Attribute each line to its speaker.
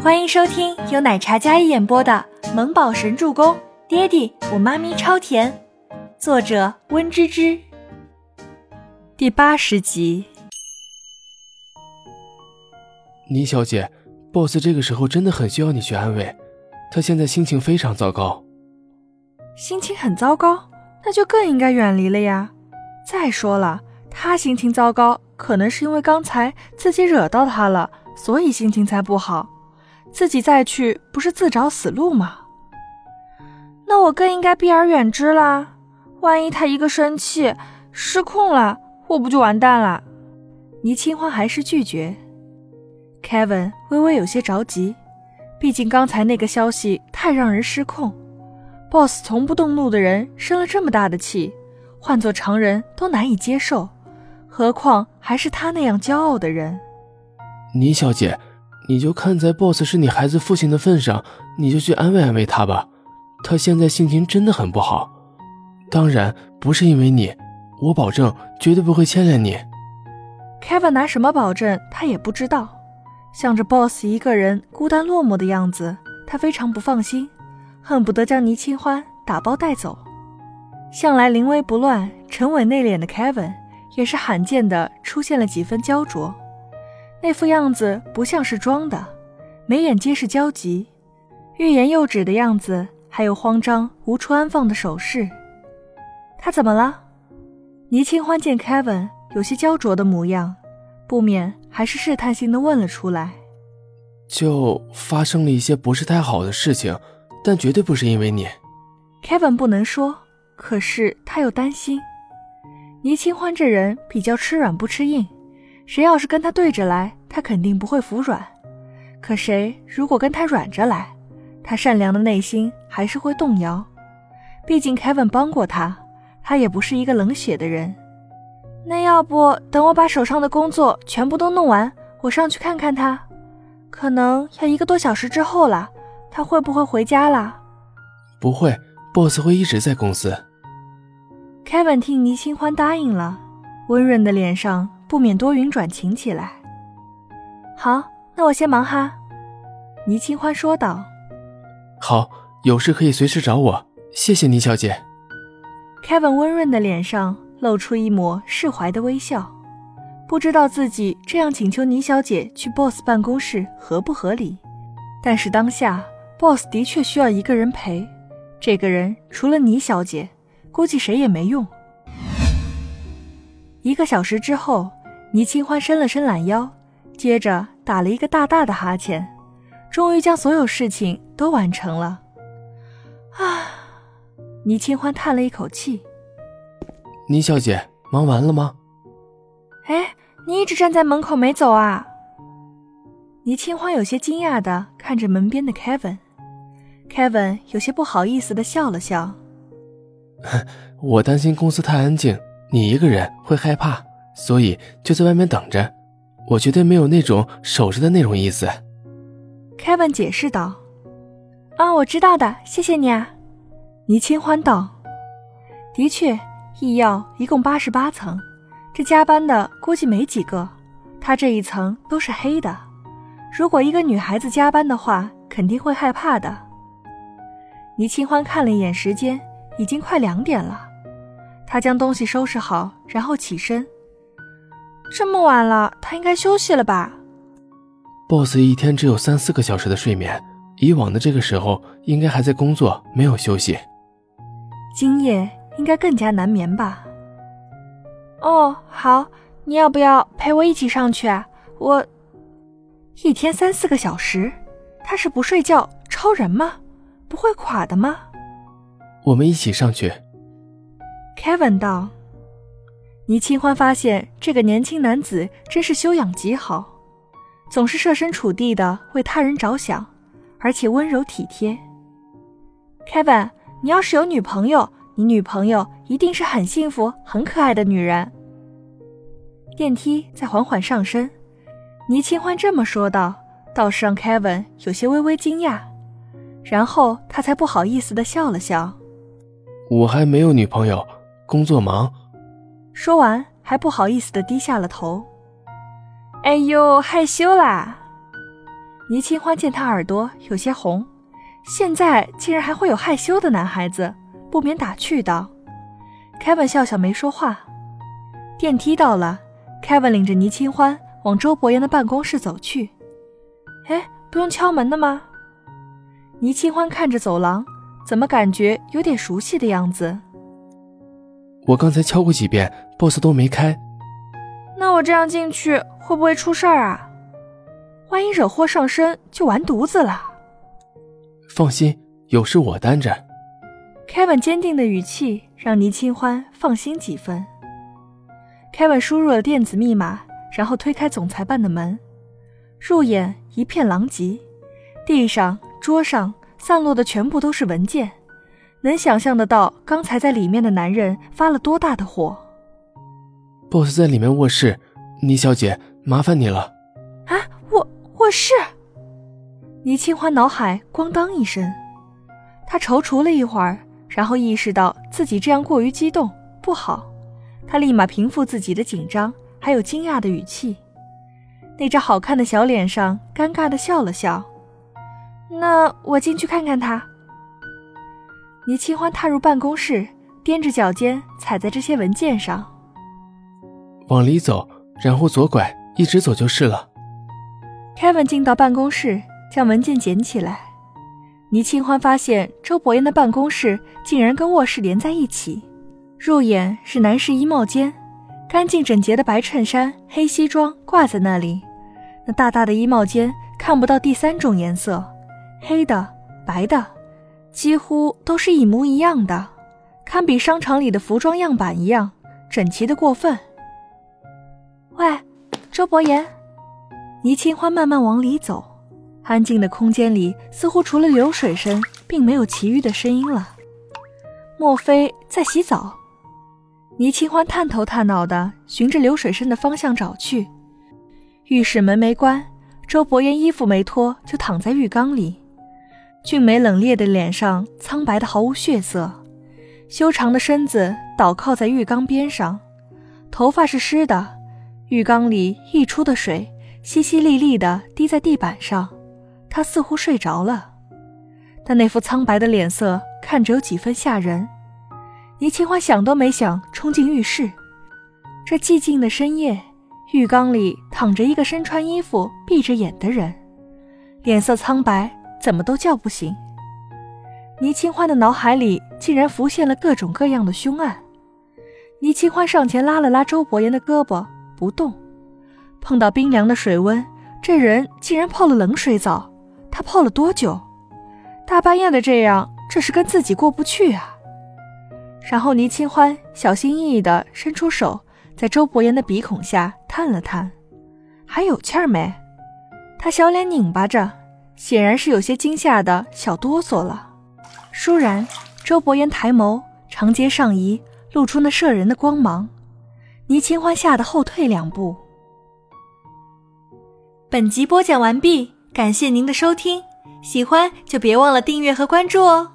Speaker 1: 欢迎收听由奶茶一演播的《萌宝神助攻》，爹地我妈咪超甜，作者温芝芝。第八十集。
Speaker 2: 倪小姐，boss 这个时候真的很需要你去安慰，他现在心情非常糟糕。
Speaker 1: 心情很糟糕，那就更应该远离了呀。再说了，他心情糟糕，可能是因为刚才自己惹到他了，所以心情才不好。自己再去，不是自找死路吗？那我更应该避而远之啦。万一他一个生气失控了，我不就完蛋了？倪清欢还是拒绝。Kevin 微微有些着急，毕竟刚才那个消息太让人失控。Boss 从不动怒的人生了这么大的气，换做常人都难以接受，何况还是他那样骄傲的人。
Speaker 2: 倪小姐。你就看在 boss 是你孩子父亲的份上，你就去安慰安慰他吧。他现在心情真的很不好，当然不是因为你，我保证绝对不会牵连你。
Speaker 1: Kevin 拿什么保证？他也不知道。想着 boss 一个人孤单落寞的样子，他非常不放心，恨不得将倪清欢打包带走。向来临危不乱、沉稳内敛的 Kevin，也是罕见的出现了几分焦灼。那副样子不像是装的，眉眼皆是焦急，欲言又止的样子，还有慌张无处安放的手势。他怎么了？倪清欢见 Kevin 有些焦灼的模样，不免还是试探性的问了出来：“
Speaker 2: 就发生了一些不是太好的事情，但绝对不是因为你。
Speaker 1: ”Kevin 不能说，可是他又担心。倪清欢这人比较吃软不吃硬。谁要是跟他对着来，他肯定不会服软；可谁如果跟他软着来，他善良的内心还是会动摇。毕竟 Kevin 帮过他，他也不是一个冷血的人。那要不等我把手上的工作全部都弄完，我上去看看他。可能要一个多小时之后了，他会不会回家了？
Speaker 2: 不会，Boss 会一直在公司。
Speaker 1: Kevin 听倪清欢答应了，温润的脸上。不免多云转晴起来。好，那我先忙哈。”倪清欢说道。
Speaker 2: “好，有事可以随时找我。谢谢倪小姐。
Speaker 1: ”Kevin 温润的脸上露出一抹释怀的微笑，不知道自己这样请求倪小姐去 Boss 办公室合不合理，但是当下 Boss 的确需要一个人陪，这个人除了倪小姐，估计谁也没用。一个小时之后。倪清欢伸了伸懒腰，接着打了一个大大的哈欠，终于将所有事情都完成了。啊！倪清欢叹了一口气。
Speaker 2: 倪小姐，忙完了吗？
Speaker 1: 哎，你一直站在门口没走啊？倪清欢有些惊讶的看着门边的 Kevin，Kevin 有些不好意思的笑了笑。
Speaker 2: 我担心公司太安静，你一个人会害怕。所以就在外面等着，我绝对没有那种守着的那种意思。
Speaker 1: ”Kevin 解释道。“啊，我知道的，谢谢你啊。”倪清欢道。“的确，医药一共八十八层，这加班的估计没几个。他这一层都是黑的，如果一个女孩子加班的话，肯定会害怕的。”倪清欢看了一眼时间，已经快两点了。他将东西收拾好，然后起身。这么晚了，他应该休息了吧
Speaker 2: ？Boss 一天只有三四个小时的睡眠，以往的这个时候应该还在工作，没有休息。
Speaker 1: 今夜应该更加难眠吧？哦，好，你要不要陪我一起上去啊？我一天三四个小时，他是不睡觉超人吗？不会垮的吗？
Speaker 2: 我们一起上去。
Speaker 1: Kevin 道。倪清欢发现这个年轻男子真是修养极好，总是设身处地的为他人着想，而且温柔体贴。Kevin，你要是有女朋友，你女朋友一定是很幸福、很可爱的女人。电梯在缓缓上升，倪清欢这么说道，倒是让 Kevin 有些微微惊讶，然后他才不好意思的笑了笑：“
Speaker 2: 我还没有女朋友，工作忙。”
Speaker 1: 说完，还不好意思的低下了头。哎呦，害羞啦！倪清欢见他耳朵有些红，现在竟然还会有害羞的男孩子，不免打趣道。Kevin 笑笑没说话。电梯到了，Kevin 领着倪清欢往周伯言的办公室走去。哎，不用敲门的吗？倪清欢看着走廊，怎么感觉有点熟悉的样子？
Speaker 2: 我刚才敲过几遍，boss 都没开。
Speaker 1: 那我这样进去会不会出事儿啊？万一惹祸上身，就完犊子了。
Speaker 2: 放心，有事我担着。
Speaker 1: Kevin 坚定的语气让倪清欢放心几分。Kevin 输入了电子密码，然后推开总裁办的门，入眼一片狼藉，地上、桌上散落的全部都是文件，能想象得到刚才在里面的男人发了多大的火。
Speaker 2: Boss 在里面卧室，倪小姐，麻烦你了。
Speaker 1: 啊，卧卧室！倪清欢脑海咣当一声，她踌躇了一会儿，然后意识到自己这样过于激动不好，她立马平复自己的紧张，还有惊讶的语气，那张好看的小脸上尴尬的笑了笑。那我进去看看他。倪清欢踏入办公室，踮着脚尖踩在这些文件上。
Speaker 2: 往里走，然后左拐，一直走就是了。
Speaker 1: Kevin 进到办公室，将文件捡起来。倪清欢发现周伯言的办公室竟然跟卧室连在一起，入眼是男士衣帽间，干净整洁的白衬衫、黑西装挂在那里。那大大的衣帽间看不到第三种颜色，黑的、白的，几乎都是一模一样的，堪比商场里的服装样板一样整齐的过分。喂，周伯言，倪清欢慢慢往里走，安静的空间里似乎除了流水声，并没有其余的声音了。莫非在洗澡？倪清欢探头探脑的循着流水声的方向找去。浴室门没关，周伯言衣服没脱就躺在浴缸里，俊美冷冽的脸上苍白的毫无血色，修长的身子倒靠在浴缸边上，头发是湿的。浴缸里溢出的水淅淅沥沥地滴在地板上，他似乎睡着了，但那副苍白的脸色看着有几分吓人。倪清欢想都没想，冲进浴室。这寂静的深夜，浴缸里躺着一个身穿衣服、闭着眼的人，脸色苍白，怎么都叫不醒。倪清欢的脑海里竟然浮现了各种各样的凶案。倪清欢上前拉了拉周伯言的胳膊。不动，碰到冰凉的水温，这人竟然泡了冷水澡。他泡了多久？大半夜的这样，这是跟自己过不去啊。然后倪清欢小心翼翼地伸出手，在周伯言的鼻孔下探了探，还有气儿没？他小脸拧巴着，显然是有些惊吓的小哆嗦了。倏然，周伯言抬眸，长睫上移，露出那摄人的光芒。倪清欢吓得后退两步。本集播讲完毕，感谢您的收听，喜欢就别忘了订阅和关注哦。